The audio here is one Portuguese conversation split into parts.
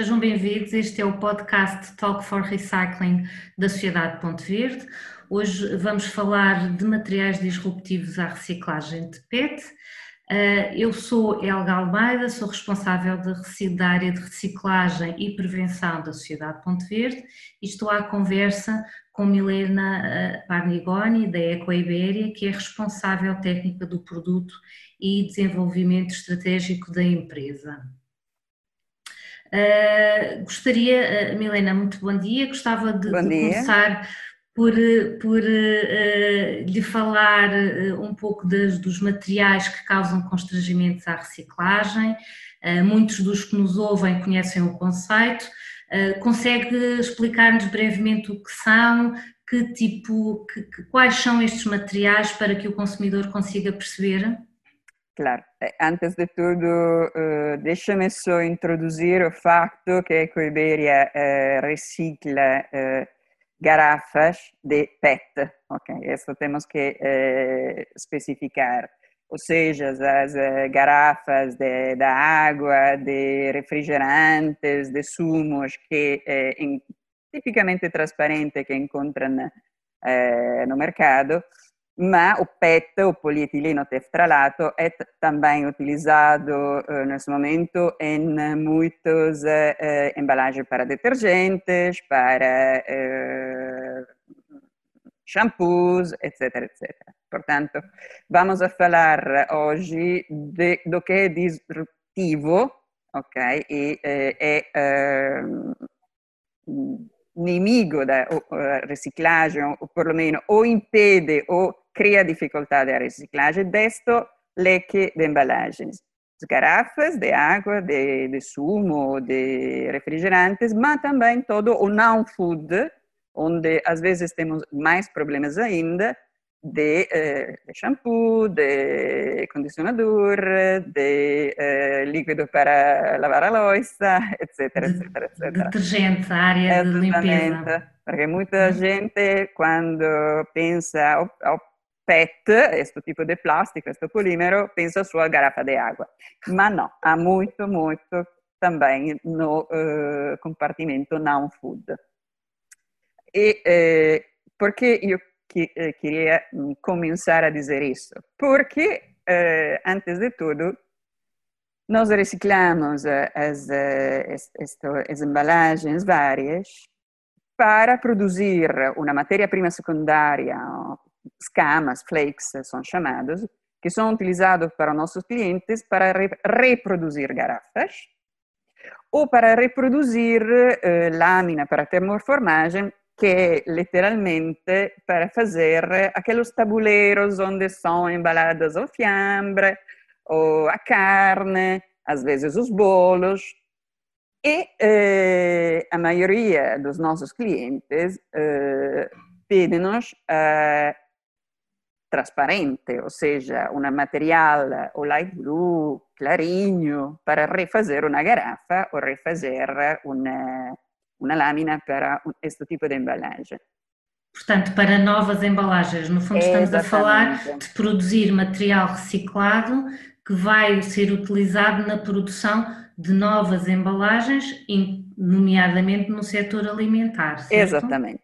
sejam bem-vindos. Este é o podcast Talk for Recycling da Sociedade Ponte Verde. Hoje vamos falar de materiais disruptivos à reciclagem de PET. Eh, eu sou Elga Almeida, sou responsável da área de reciclagem e prevenção da Sociedade Ponte Verde e estou à conversa com Milena eh, Parnigoni, da Eco Iberia, que é responsável técnica do produto e desenvolvimento estratégico da empresa. Uh, gostaria, uh, Milena, muito bom dia, gostava de, de começar por, por uh, lhe falar um pouco das, dos materiais que causam constrangimentos à reciclagem. muitos dos que nos ouvem conhecem o conceito. consegue explicar-nos brevemente o que são, que tipo, que, que, quais são estes materiais para que o consumidor consiga perceber? Claro, eh, antes de tudo, uh, deixa-me só introduzir o facto que Ecoiberia uh, recicla garrafas de PET, ok? Isso temos que especificar. Ou seja, as garrafas de, da água, de refrigerantes, de sumos, que é tipicamente transparente que encontram no mercado, mas o PET, o polietileno tetralato, é também utilizado uh, nesse momento em muitas uh, embalagens para detergentes, para uh, shampoos, etc, etc. Portanto, vamos a falar hoje de, do que é disruptivo, ok? E é inimigo da reciclagem, ou perlomeno o impede o cria dificuldade de reciclagem deste leque de embalagens. Garrafas de água, de, de sumo, de refrigerantes, mas também todo o non-food, onde às vezes temos mais problemas ainda, de, eh, de shampoo, de condicionador, de eh, líquido para lavar a louça, etc, etc, etc. Detergente, área de limpeza. Porque muita uhum. gente, quando pensa PET, questo tipo di plástico, questo polimero, pensa solo a garrafa di acqua. Ma no, ha molto, molto também no uh, compartimento non food. E eh, io chi, eh, queria começar a dizer isso? Porque, eh, antes de tudo, nós reciclamos as, as, as embalagens várias para produzir uma matéria-prima secundária escamas, flakes são chamados, que são utilizados para nossos clientes para re reproduzir garrafas ou para reproduzir eh, lâmina para termoformagem, que é literalmente para fazer aqueles tabuleiros onde são embaladas o fiambre, ou a carne, às vezes os bolos. E eh, a maioria dos nossos clientes eh, pedem-nos eh, trasparente, ou seja, um material o light blue, clarinho, para refazer uma garrafa ou refazer uma, uma lâmina para este tipo de embalagem. Portanto, para novas embalagens, no fundo estamos Exatamente. a falar de produzir material reciclado que vai ser utilizado na produção de novas embalagens, nomeadamente no setor alimentar. Certo? Exatamente.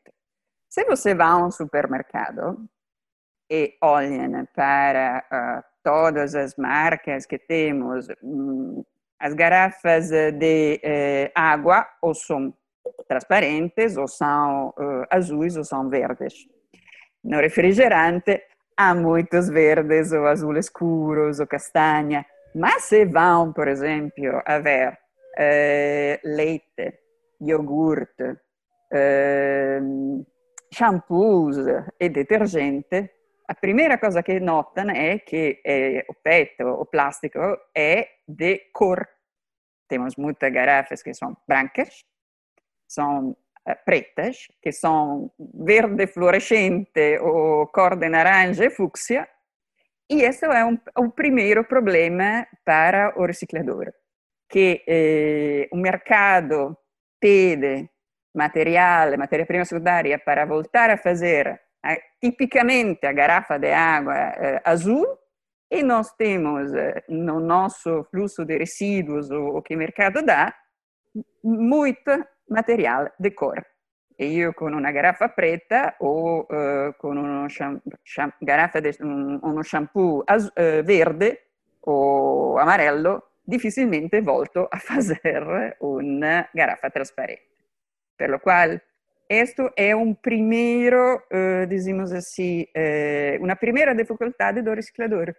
Se você vai a um supermercado, e olhem para uh, todas as marcas que temos, um, as garrafas de uh, água ou são transparentes, ou são uh, azuis, ou são verdes. No refrigerante há muitos verdes ou azul escuros ou castanha, mas se vão, por exemplo, a ver leite, iogurte, shampoos e detergente, a primeira coisa que notam é que eh, o PET, o plástico, é de cor. Temos muitas garrafas que são brancas, são eh, pretas, que são verde fluorescente ou cor de laranja e fúcsia. E esse é um, o primeiro problema para o reciclador, que eh, o mercado pede material, matéria-prima secundária para voltar a fazer tipicamente a garrafa de água eh, azul e nós temos eh, no nosso fluxo de resíduos o, o que o mercado dá muito material de cor. E io con una garrafa preta o uh, con uno, shampoo, shampoo, de, uno shampoo as, uh, verde o amarello, difficilmente volto a fazer una garrafa trasparente. Per lo quale questo è un primero, uh, dizemos assim, uh, uma primeira dificuldade do reciclador.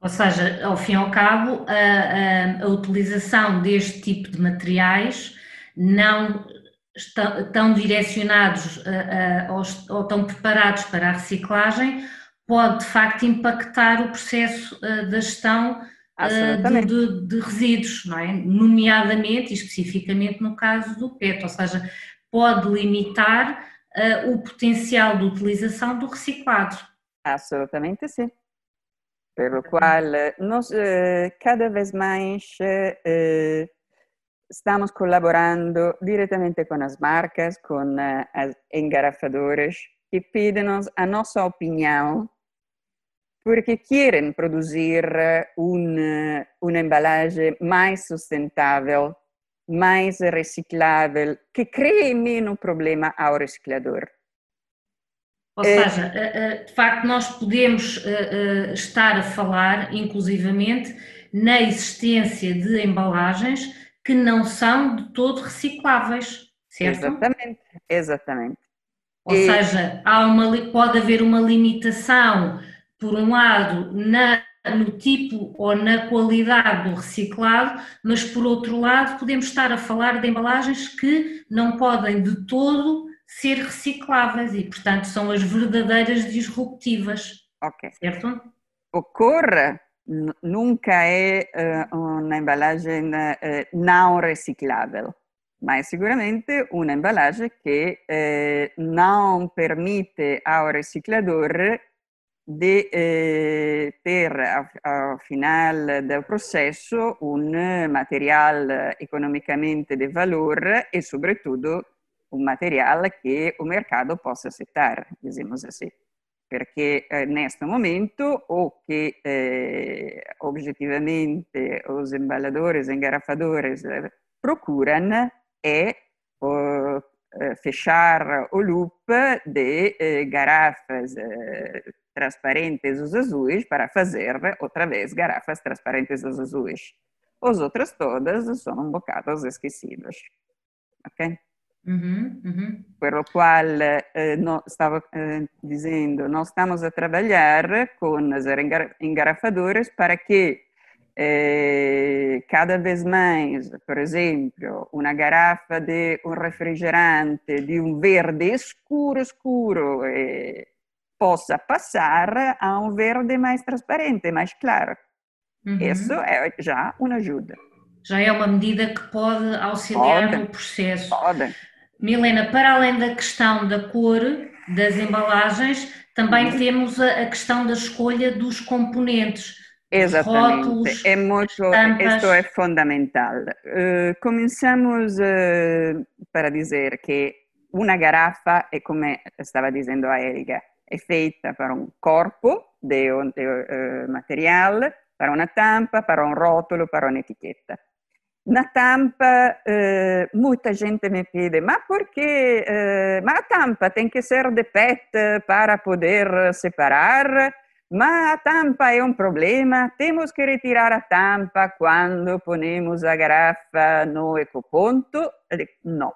Ou seja, ao fim e ao cabo, a, a, a utilização deste tipo de materiais não estão direcionados a, ou, ou estão preparados para a reciclagem, pode de facto impactar o processo uh, da gestão de, de, de, resíduos, não é? nomeadamente e especificamente no caso do PET, ou seja, pode limitar uh, o potencial de utilização do reciclado. Absolutamente sim. Pelo qual nós cada vez mais estamos colaborando diretamente com as marcas, com as engarrafadoras, que pedem-nos a nossa opinião, porque querem produzir uma, uma embalagem mais sustentável, mais reciclável, que cree menos problema ao reciclador. Ou seja, eh, eh, de facto, nós podemos eh, estar a falar, inclusivamente, na existência de embalagens que não são de todo recicláveis, certo? Exatamente, exatamente. Ou e... seja, há uma, pode haver uma limitação, por um lado, na, no tipo ou na qualidade do reciclado, mas por outro lado, podemos estar a falar de embalagens que não podem de todo ser recicláveis e, portanto, são as verdadeiras disruptivas. Ok. Certo? Ocorre nunca é uh, uma embalagem uh, não reciclável, mas sicuramente uma embalagem que uh, não permite ao reciclador de ter ao, final do processo um material economicamente de valor e, sobretudo, um material que o mercado possa aceitar, dizemos assim perché eh, neste momento o che eh, objetivamente os embaladores, engarrafadores eh, procuram é eh, fechar o loop de eh, garrafas eh, transparentes os azuis para fazer outra vez garrafas transparentes os azuis. As outras todas são um bocado esquecidas. Ok? Uhum, uhum. Per lo quale eh, no, stavo eh, dicendo, non stiamo a trabalhar con as engarrafadoras para que eh, cada vez mais, por exemplo, uma garrafa de um refrigerante de um verde escuro, escuro, eh, possa passar a um verde mais transparente, mais claro. Uhum. Isso é já uma ajuda. Já é uma medida que pode auxiliar pode, no processo. Pode. Milena, para além da questão da cor das embalagens, também uhum. temos a, a, questão da escolha dos componentes. Exatamente, rótulos, é muito, isso é fundamental. Uh, começamos uh, para dizer que uma garrafa é como estava dizendo a Elga, é feita para um corpo de, de uh, material, para uma tampa, para um rótulo, para uma etiqueta. Na tampa, eh, muita gente me pede, mas por que? Eh, mas a tampa tem que ser de PET para poder separar? Mas a tampa é um problema, temos que retirar a tampa quando ponemos a garrafa no ecoponto? Não.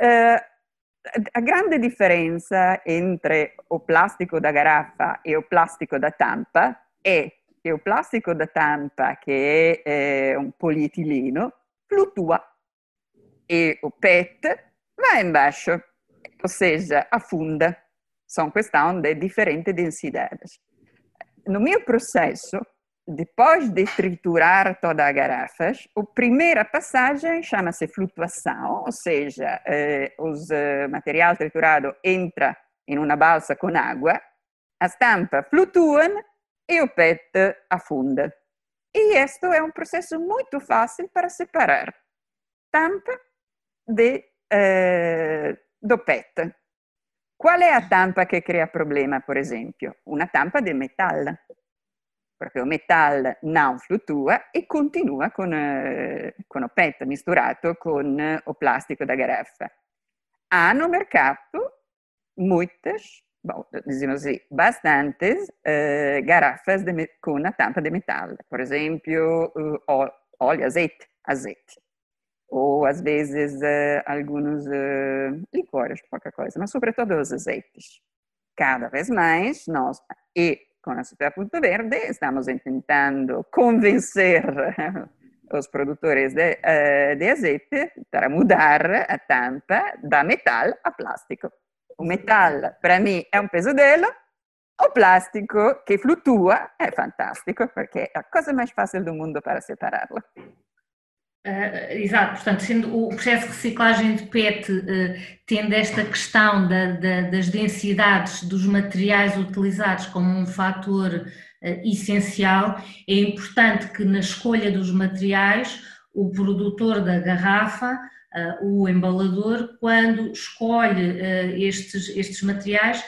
Eh, a grande differenza entre o plástico da garrafa e o plástico da tampa è che o plástico da tampa, che è eh, un polietileno, fluttua e o PET vai embaixo, ou seja, afunda. São questão de diferentes densidades. No meu processo, depois de triturar toda a garrafa, a primeira passagem chama-se flutuação, ou seja, eh, os eh, material triturado entra em uma balsa com água, as tampas flutuam e o PET afunda. E este é um processo muito fácil para separar tampa de, eh, do PET. Qual é a tampa que cria problema, por exemplo? Uma tampa de metal. Perché il metallo non fluttua e continua con, eh, con PET misturato con il plastico da garrafa. Hanno mercato muitas, bom, diciamo così, bastantes eh, garrafas de, con una tampa di metallo, per esempio eh, olio, azeite, azeite. Ou às vezes uh, alguns uh, licores, qualquer coisa, mas sobretudo os azeites. Cada vez mais nós, e com a Sociedade Ponto Verde, estamos tentando convencer os produtores de, uh, de azeite para mudar a tampa da metal a plástico. O metal, para mim, é um pesadelo, o plástico que flutua é fantástico, porque é a coisa mais fácil do mundo para separá-lo. Uh, exato, portanto, sendo o processo de reciclagem de PET uh, tendo esta questão da, da, das densidades dos materiais utilizados como um fator uh, essencial, é importante que na escolha dos materiais o produtor da garrafa, o embalador, quando escolhe estes, estes materiais,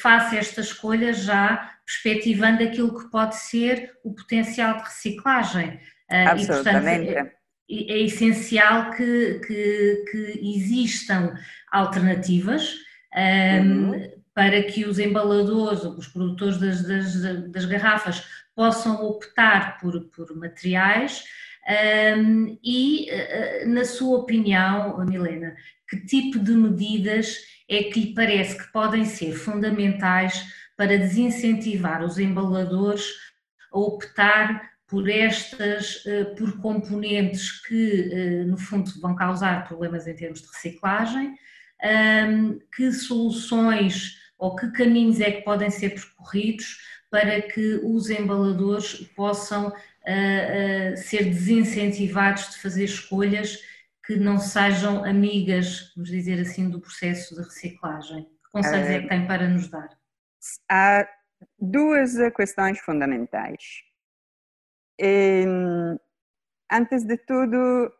faça esta escolha já perspectivando aquilo que pode ser o potencial de reciclagem. Absolutamente. E, portanto, é essencial que, que, que existam alternativas um, uhum. para que os embaladores, os produtores das, das, das garrafas possam optar por, por materiais um, e, eh, na sua opinião, Milena, que tipo de medidas é que lhe parece que podem ser fundamentais para desincentivar os embaladores a optar por estas, eh, por componentes que, eh, no fundo, vão causar problemas em termos de reciclagem, que soluções ou que caminhos é que podem ser percorridos para que os embaladores possam eh, ser desincentivados de fazer escolhas que não sejam amigas, vamos dizer assim, do processo de reciclagem? Que conselhos é que tem para nos dar? Há duas questões fundamentais. Antes de tudo,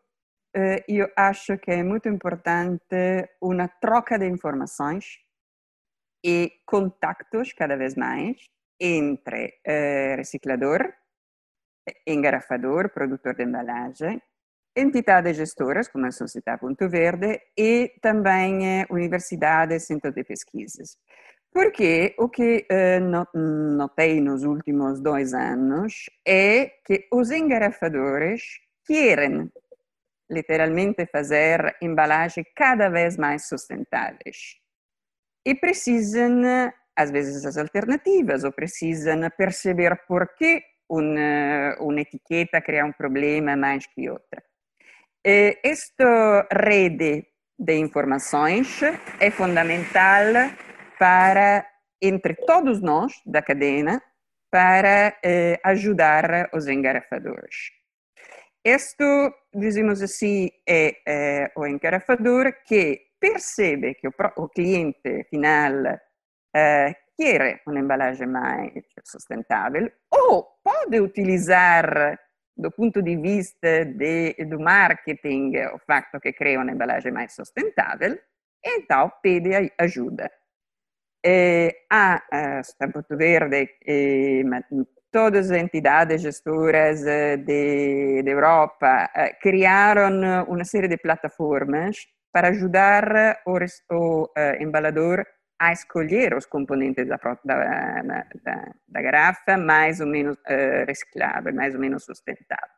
eh, eu acho que é muito importante uma troca de informações e contactos cada vez mais entre eh, reciclador, engarrafador, produtor de embalagem, entidades gestoras, como a Sociedade Ponto Verde, e também eh, universidades e centros de pesquisas. Porque o que eh, notei nos últimos dois anos é que os engarrafadores querem literalmente fazer embalagens cada vez mais sustentáveis e precisam, às vezes, as alternativas ou precisam perceber por que uma, uma etiqueta cria um problema mais que outra. esta rede de informações é fundamental para, entre todos nós da cadena, para eh, ajudar os engarrafadores. Isto, dizemos assim, é, é o engarrafador que percebe que o, o cliente final eh, quer uma embalagem mais sustentável ou pode utilizar do ponto di vista de, do marketing o fatto che crea un'emballagem mais sustentável, então pede ajuda. Eh, a, a Porto Verde, eh, todas as entidades gestoras eh, de, de Europa eh, criaram uma série de plataformas para ajudar o, o uh, embalador a escolher os componentes da, da, da, da garrafa mais ou menos uh, reciclável, mais ou menos sustentável.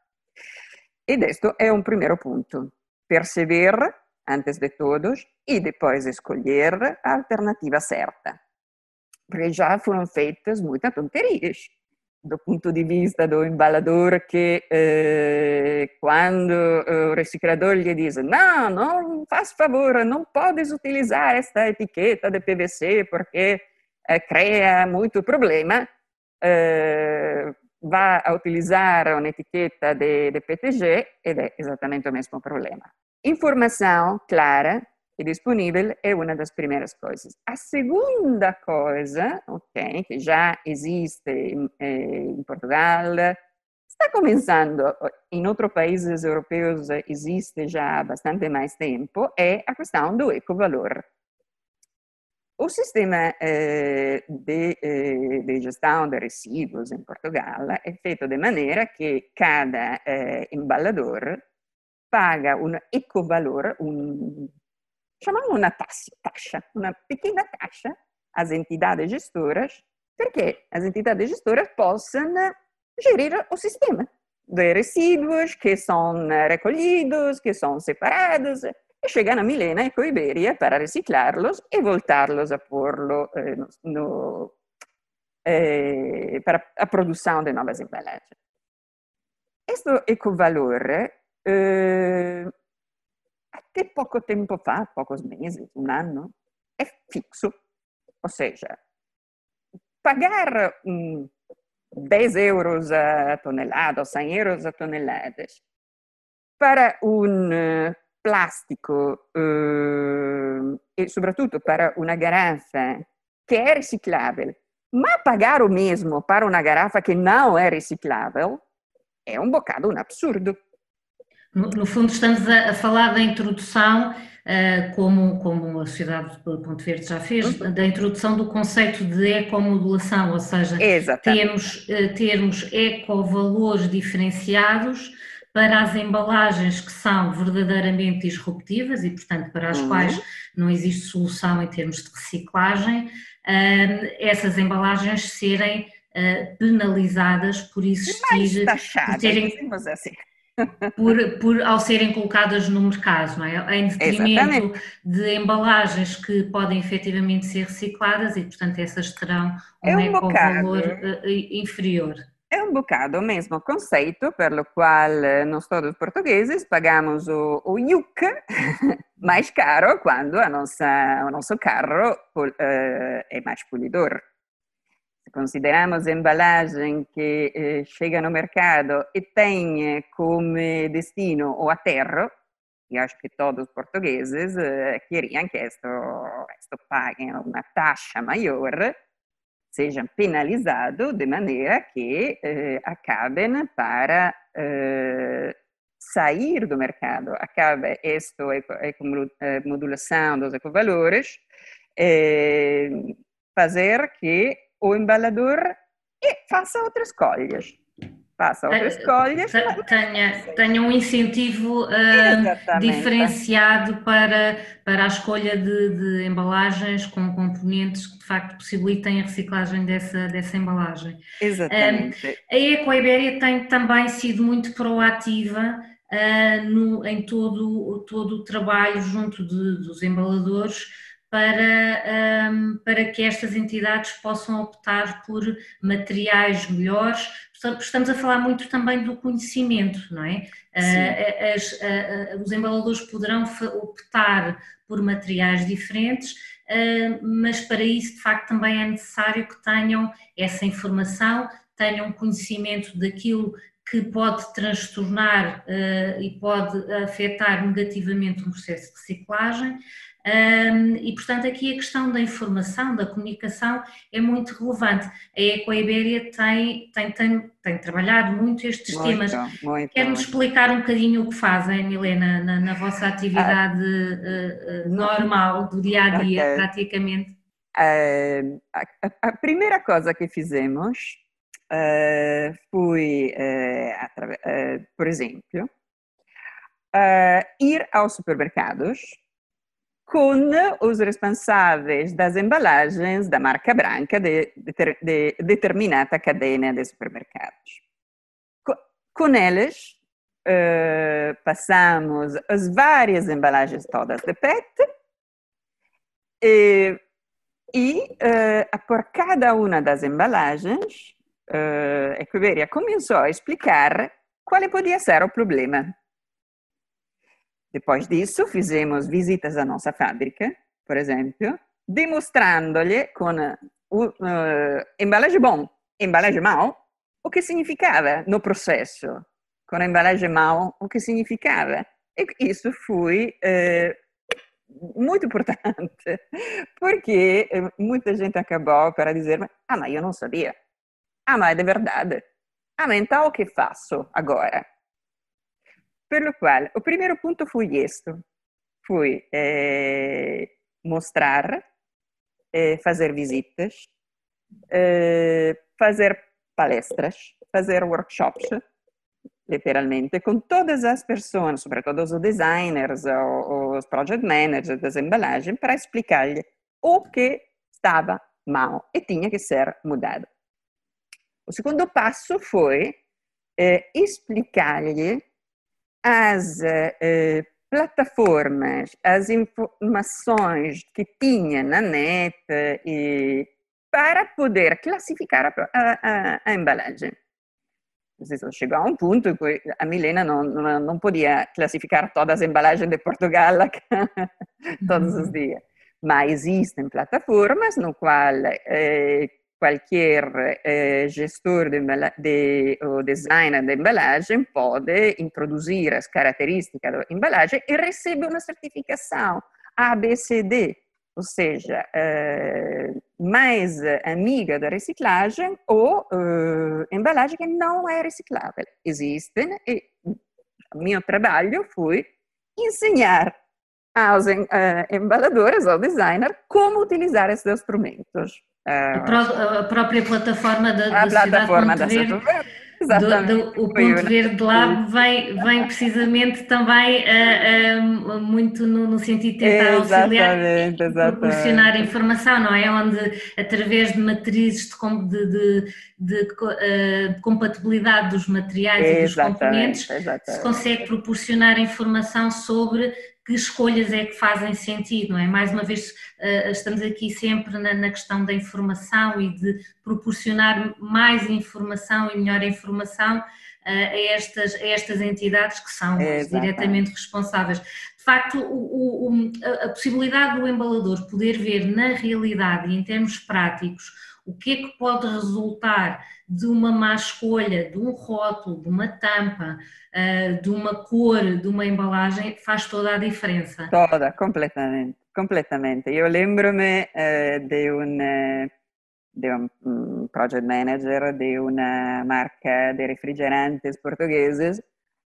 E questo é um primeiro ponto. Perceber antes de todos, e depois escolher a alternativa certa. Porque já foram feitas muitas tonterias do ponto de vista do embalador que eh, quando o reciclador lhe diz não, não faz favor, não podes utilizar esta etiqueta de PVC porque eh, cria muito problema, eh, vai a utilizar uma de, de PTG ed è esattamente o mesmo problema. Informação clara e disponível é uma das primeiras coisas. A segunda coisa, ok, que já existe em, em Portugal, está começando, em outros países europeus existe já há bastante mais tempo, é a questão do ecovalor. o sistema eh, de, eh, de, gestão de resíduos em Portugal é feito de maneira que cada eh, embalador paga um ecovalor, um, chamamos uma taxa, uma pequena taxa às entidades gestoras, porque as entidades gestoras possam gerir o sistema de resíduos que são recolhidos, que são separados, e chegan a Milena e Coiberia para reciclarlos e voltarlos a porlo eh, no, no, eh, para a produção de novas embalagens. Este ecovalor, eh, até pouco tempo fa, poucos meses, um ano, é fixo. Ou seja, pagar um, 10 euros a tonelada ou 100 euros a toneladas para um plastico eh, e soprattutto per una garrafa che è riciclabile, ma pagare o mesmo para uma garrafa que não é reciclável é um bocado um absurdo. No, no fundo, estamos a, a, falar da introdução, uh, como, como a Sociedade de Ponte Verde já fez, uhum. da introdução do conceito de ecomodulação, ou seja, temos, uh, termos ecovalores diferenciados para as embalagens que são verdadeiramente disruptivas e, portanto, para as uhum. quais não existe solução em termos de reciclagem, essas embalagens serem uh, penalizadas por existir, por terem, assim. Por, por, ao serem colocadas no mercado, não é? Em detrimento Exatamente. de embalagens que podem efetivamente ser recicladas e, portanto, essas terão um, é um ecovalor uh, inferior. É um bocado o mesmo conceito pelo qual eh, nós todos portugueses pagamos o, o IUC mais caro quando a nossa, o nosso carro uh, é mais polidor. Consideramos embalagem que uh, chega no mercado e tem como destino o aterro, e acho que todos os portugueses queriam que isto, isto paguem uma taxa maior, sejam penalizados de maneira que eh, acabem para eh, sair do mercado. Acabe esta modulação dos ecovalores, eh, fazer que o embalador faça outras escolhas faça outras escolhas. Tenha, tenha um incentivo uh, diferenciado para, para a escolha de, de, embalagens com componentes que de facto possibilitem a reciclagem dessa, dessa embalagem. Exatamente. Um, a Ecoiberia tem também sido muito proativa uh, no, em todo, todo o trabalho junto de, dos embaladores para, um, para que estas entidades possam optar por materiais melhores. Estamos a falar muito também do conhecimento, não é? Uh, as, uh, os embaladores poderão optar por materiais diferentes, uh, mas para isso, de facto, também é necessário que tenham essa informação, tenham conhecimento daquilo que pode transtornar uh, e pode afetar negativamente um processo de reciclagem. Um, e, portanto, aqui a questão da informação, da comunicação é muito relevante. A Ecoiberia tem, tem, tem, tem trabalhado muito estes muito, temas. Quer-nos explicar um bocadinho o que fazem, Milena, na, na vossa atividade ah, uh, uh, normal, do dia a dia, okay. praticamente? Uh, a, a, primeira coisa que fizemos uh, foi, por exemplo, ir aos supermercados com os responsáveis das embalagens da marca branca de, de, de determinada cadeia de supermercados. Com eles, uh, passamos as várias embalagens todas de PET e, e uh, por cada uma das embalagens, uh, a Equiveria começou a explicar qual podia ser o problema. Depois disso, fizemos visitas à nossa fábrica, por exemplo, demonstrando-lhe com uh, uh, embalagem bom, embalagem mau, o que significava no processo. Com embalagem mau, o que significava. E isso foi uh, muito importante, porque muita gente acabou para dizer, ah, mas eu não sabia. Ah, mas é de verdade. Ah, mas então o que faço agora? Per qual, o primeiro ponto foi este, foi eh, mostrar é fazer visitas, é, fazer palestras, fazer workshops, literalmente, com todas as pessoas, sobretudo os designers, os project managers das embalagens, para explicar-lhe o que estava mal e tinha que ser mudado. O segundo passo foi eh, explicar-lhe as eh, plataformas, as informações que tinha na net e para poder classificar a, a, a embalagem. Chegou a um ponto em cui a Milena não, não, não podia classificar todas as embalagens de Portugal todos os uhum. dias. Mas existem plataformas no qual eh, qualquer eh, gestor de, de, o designer de embalagem pode introduzir as características da embalagem e recebe uma certificação ABCD, ou seja, eh, mais amiga da reciclagem ou eh, embalagem que não é reciclável. Existem e o meu trabalho foi ensinar aos embaladores, ao designer, como utilizar esses instrumentos. A, pró a, própria plataforma da, a da plataforma cidade. Ponte Verde, do, do, o Ponto Verde Lab vem, vem precisamente também uh, uh, muito no, no, sentido de tentar auxiliar e proporcionar informação, não é? Onde através de matrizes de, de, de, de uh, compatibilidade dos materiais exatamente, e dos componentes se consegue proporcionar informação sobre que escolhas é que fazem sentido, não é? Mais uma vez, eh, estamos aqui sempre na, questão da informação e de proporcionar mais informação e melhor informação eh, a estas, a estas entidades que são diretamente responsáveis. De facto, o, o, a possibilidade do embalador poder ver na realidade e em termos práticos o que é que pode resultar de uma má escolha, de um rótulo, de uma tampa, eh, de uma cor, de uma embalagem, faz toda a diferença. Toda, completamente, completamente. Eu lembro-me uh, de um de um project manager de uma marca de refrigerantes portugueses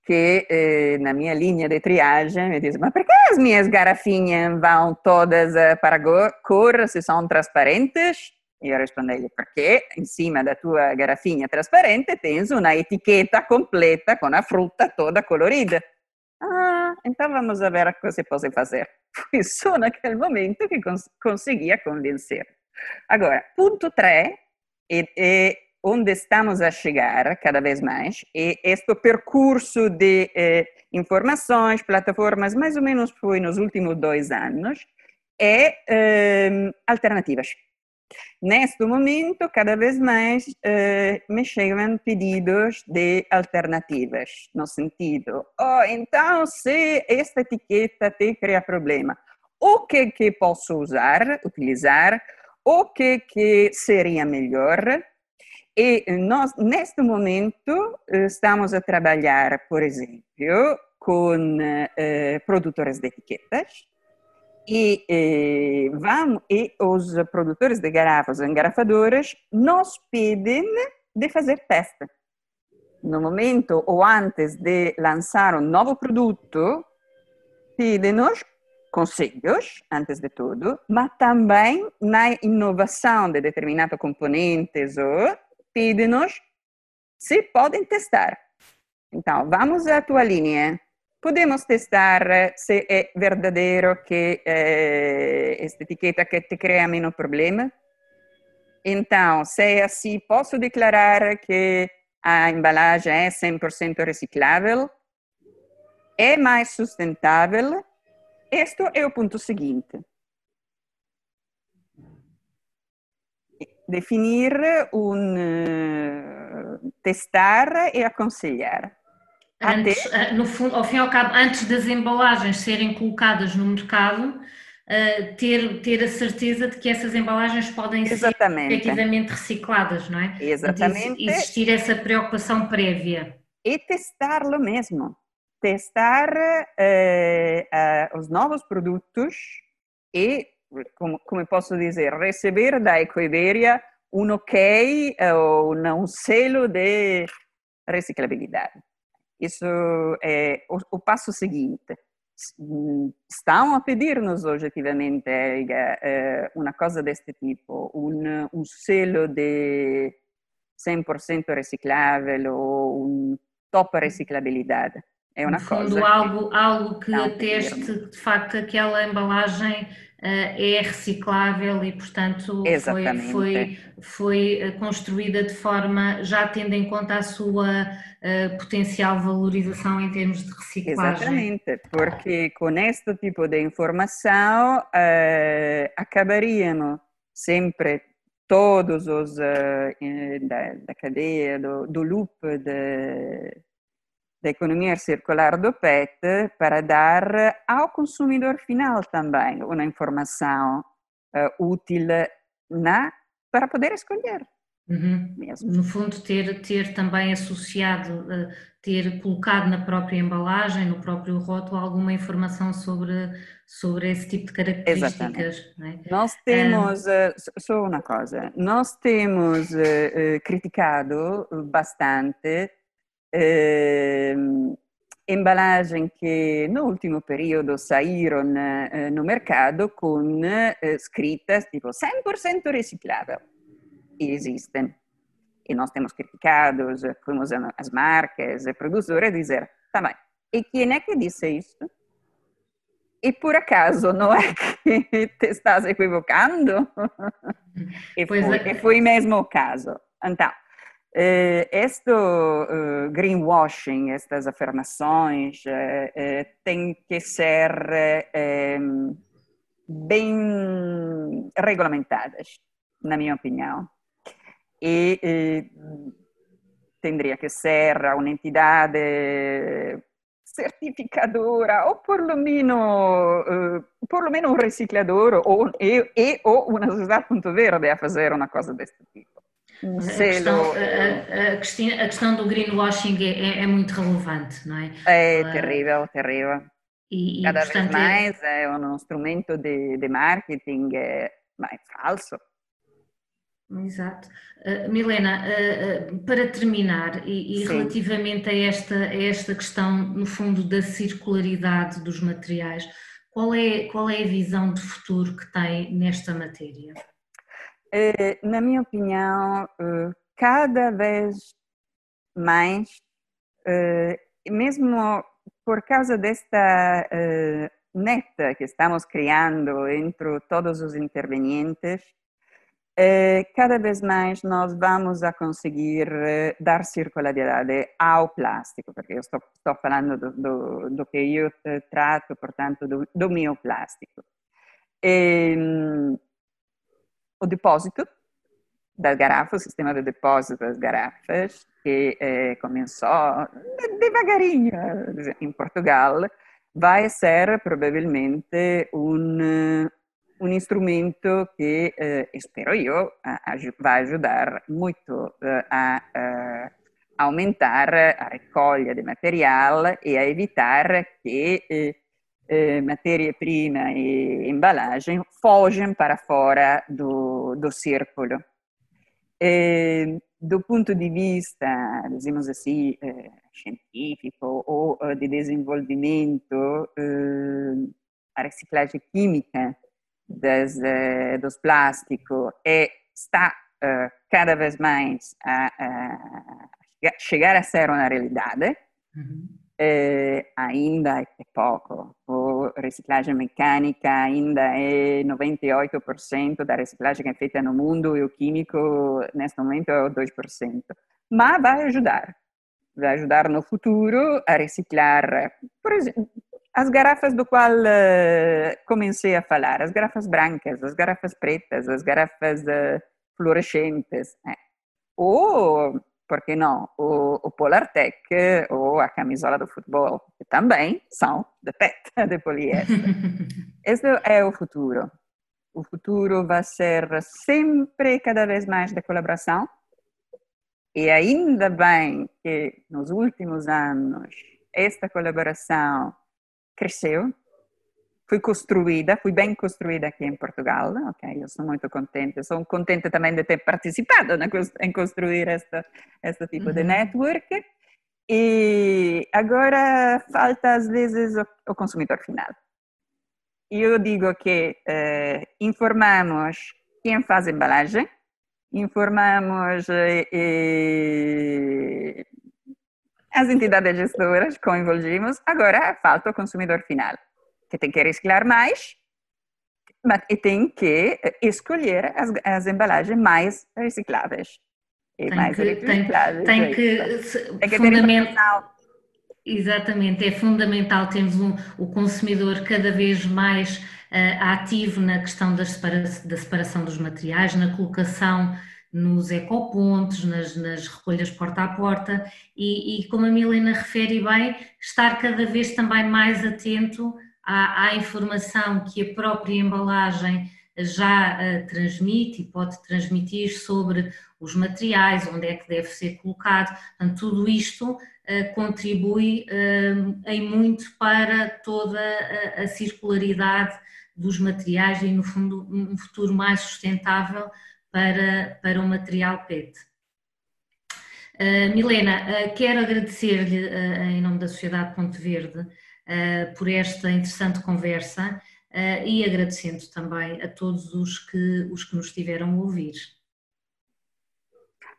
que eh, na minha linha de triagem me diz, mas por que as minhas garrafinhas vão todas para cor se são transparentes? E respondi-lhe, porque em cima da tua garrafinha transparente tens uma etiqueta completa com a fruta toda colorida. Ah, então vamos ver o que você pode fazer. Foi só naquele momento que cons conseguia convencer. Agora, ponto 3, é, é onde estamos a chegar cada vez mais, e este percurso de eh, informações, plataformas, mais ou menos foi nos últimos dois anos, é eh, alternativas. Neste momento, cada vez mais eh, me chegam pedidos de alternativas, no sentido, oh, então, se esta etiqueta te cria problema, o que, que posso usar, utilizar, o que, que seria melhor? E nós, neste momento, estamos a trabalhar, por exemplo, com eh, produtores de etiquetas, e, e, vamos, e os produtores de garrafas, engarrafadoras, nos pedem de fazer teste. No momento ou antes de lançar um novo produto, pedem-nos conselhos, antes de tudo, mas também na inovação de determinados componentes, pedem-nos se podem testar. Então, vamos à tua linha podemos testar se é verdadeiro que eh, esta etiqueta que te cria menos problema. Então, se é assim, posso declarar que a embalagem é 100% reciclável, é mais sustentável. Este é o ponto seguinte. Definir um, uh, testar e aconselhar. Antes, eh, no fundo, ao fim e ao cabo, antes das embalagens serem colocadas no mercado, uh, ter, ter a certeza de que essas embalagens podem Exatamente. ser efetivamente recicladas, não é? Exatamente. De existir essa preocupação prévia. E testá-lo mesmo. Testar uh, os novos produtos e, como, como posso dizer, receber da Ecoiberia um ok ou um selo de reciclabilidade. Isso é o, o passo seguinte. stanno a pedirnos oggettivamente eh, una cosa di questo tipo, un, un selo di 100% reciclável ou um top reciclabilidade. É uma no fundo, coisa algo, que algo que ateste de facto aquela embalagem uh, é reciclável e, portanto, foi, foi, foi, eh, construída de forma já tendo em conta a sua uh, potencial valorização em termos de reciclagem. Exatamente, porque com este tipo de informação uh, acabaríamos sempre todos os da, da, cadeia do, do loop de da economia circular do PET para dar ao consumidor final também uma informação uh, útil na, para poder escolher. Uhum. No fundo, ter, ter também associado, uh, ter colocado na própria embalagem, no próprio rótulo, alguma informação sobre, sobre esse tipo de características. É? Nós temos, uh, só uma coisa, nós temos uh, criticado bastante eh, emballagem che nell'ultimo periodo saíram eh, no mercado con eh, scritas tipo 100% reciclável. E existem. E nós temos criticados, fomos as marcas, produtores, a dizer, tá bem, e quem é que disse isso? E por acaso não é que te estás equivocando? e, foi, é. e foi mesmo o caso. Então, este uh, greenwashing, estas afirmações, uh, uh, têm que ser bem regulamentadas, na minha opinião. E, e teria que ser uma entidade certificadora ou por lo menos, por lo menos um reciclador ou, e, e ou uma sociedade ponto verde a fazer uma coisa deste tipo. Um a, questão, a, a, questão, a, questão, do greenwashing é, é, é, muito relevante, não é? É uh, terrível, terrível. E, Cada e, portanto, vez mais é um instrumento de, de marketing é mais falso. Exato. Uh, Milena, uh, para terminar, e, e relativamente a esta, a esta questão, no fundo, da circularidade dos materiais, qual é, qual é a visão de futuro que tem nesta matéria? Eh, na minha opinião, eh, cada vez mais, eh, mesmo por causa desta neta que estamos criando entre todos os intervenientes, cada vez mais nós vamos a conseguir dar circularidade ao plástico, porque eu estou, estou falando do, do, do, que eu trato, portanto, do, do meu plástico. E, ehm, o depósito das garrafas, o sistema de depósito das garrafas, que eh, começou devagarinho em Portugal, vai ser provavelmente um, um instrumento que, eh, espero eu, vai ajudar muito eh, a, a aumentar a recolha de material e a evitar que eh, eh, matéria-prima e embalagem fogem para fora do, do círculo. E, do ponto de vista, dizemos assim, eh, científico ou eh, de desenvolvimento, eh, a reciclagem química das, eh, dos plásticos é, está eh, cada vez mais a, a, chegar a ser uma realidade. Uhum eh, ainda é pouco. A reciclagem mecânica ainda é 98% da reciclagem que é feita no mundo e o químico, neste momento, é 2%. Mas vai ajudar. Vai ajudar no futuro a reciclar, por exemplo, as garrafas do qual uh, comecei a falar, as garrafas brancas, as garrafas pretas, as garrafas uh, fluorescentes. Eh. Ou porque não, o, o Polartec ou a camisola do futebol, que também são de PET, de poliéster. Esse é o futuro. O futuro vai ser sempre cada vez mais de colaboração e ainda bem que nos últimos anos esta colaboração cresceu, foi construída, foi bem construída aqui em Portugal, ok? Eu sou muito contente, sou contente também de ter participado na, em construir esta, este tipo uhum. de network E agora falta às vezes o, o consumidor final. Eu digo que eh, informamos quem faz a embalagem, informamos eh, as entidades gestoras, coinvolvimos, agora falta o consumidor final, que tem que reciclar mais mas, e tem que escolher as, as embalagens mais recicláveis. E tem mais que, recicláveis. Tem, tem que, tem que fundamental. Exatamente, é fundamental termos um, o consumidor cada vez mais uh, ativo na questão da, separa da separação dos materiais, na colocação nos ecopontos, nas, nas recolhas porta a porta e, e, como a Milena refere bem, estar cada vez também mais atento à, informação que a própria embalagem já uh, transmite e pode transmitir sobre os materiais, onde é que deve ser colocado. Portanto, tudo isto uh, contribui uh, em muito para toda a, a, circularidade dos materiais e, no fundo, um futuro mais sustentável para, para o material PET. Milena, quero agradecer-lhe, em nome da Sociedade Ponte Verde, por esta interessante conversa e agradecendo também a todos os que, os que nos tiveram a ouvir.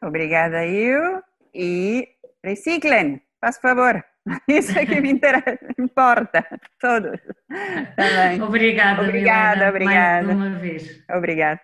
Obrigada, eu. E reciclem, faz favor. Isso é que me interessa, importa, todos. Tá obrigada, obrigada, Milena, obrigada. Mais uma vez. Obrigada.